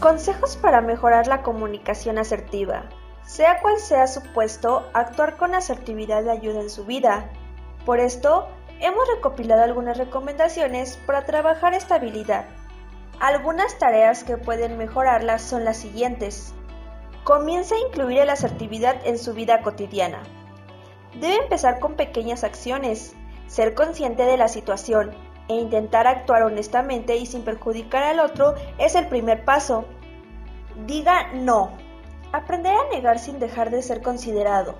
Consejos para mejorar la comunicación asertiva. Sea cual sea su puesto, actuar con asertividad le ayuda en su vida. Por esto, hemos recopilado algunas recomendaciones para trabajar esta habilidad. Algunas tareas que pueden mejorarla son las siguientes. Comienza a incluir la asertividad en su vida cotidiana. Debe empezar con pequeñas acciones, ser consciente de la situación e intentar actuar honestamente y sin perjudicar al otro es el primer paso. Diga no. Aprender a negar sin dejar de ser considerado.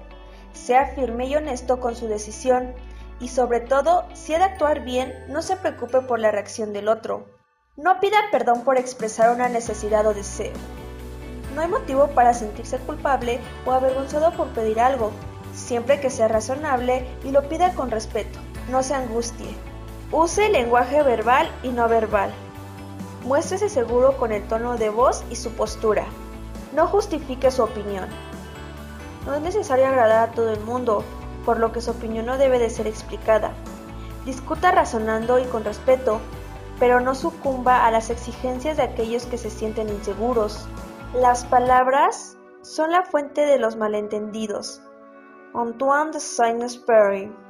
Sea firme y honesto con su decisión y sobre todo, si ha de actuar bien, no se preocupe por la reacción del otro. No pida perdón por expresar una necesidad o deseo. No hay motivo para sentirse culpable o avergonzado por pedir algo, siempre que sea razonable y lo pida con respeto. No se angustie. Use lenguaje verbal y no verbal. Muéstrese seguro con el tono de voz y su postura. No justifique su opinión. No es necesario agradar a todo el mundo, por lo que su opinión no debe de ser explicada. Discuta razonando y con respeto, pero no sucumba a las exigencias de aquellos que se sienten inseguros. Las palabras son la fuente de los malentendidos. Antoine de Saint-Exupéry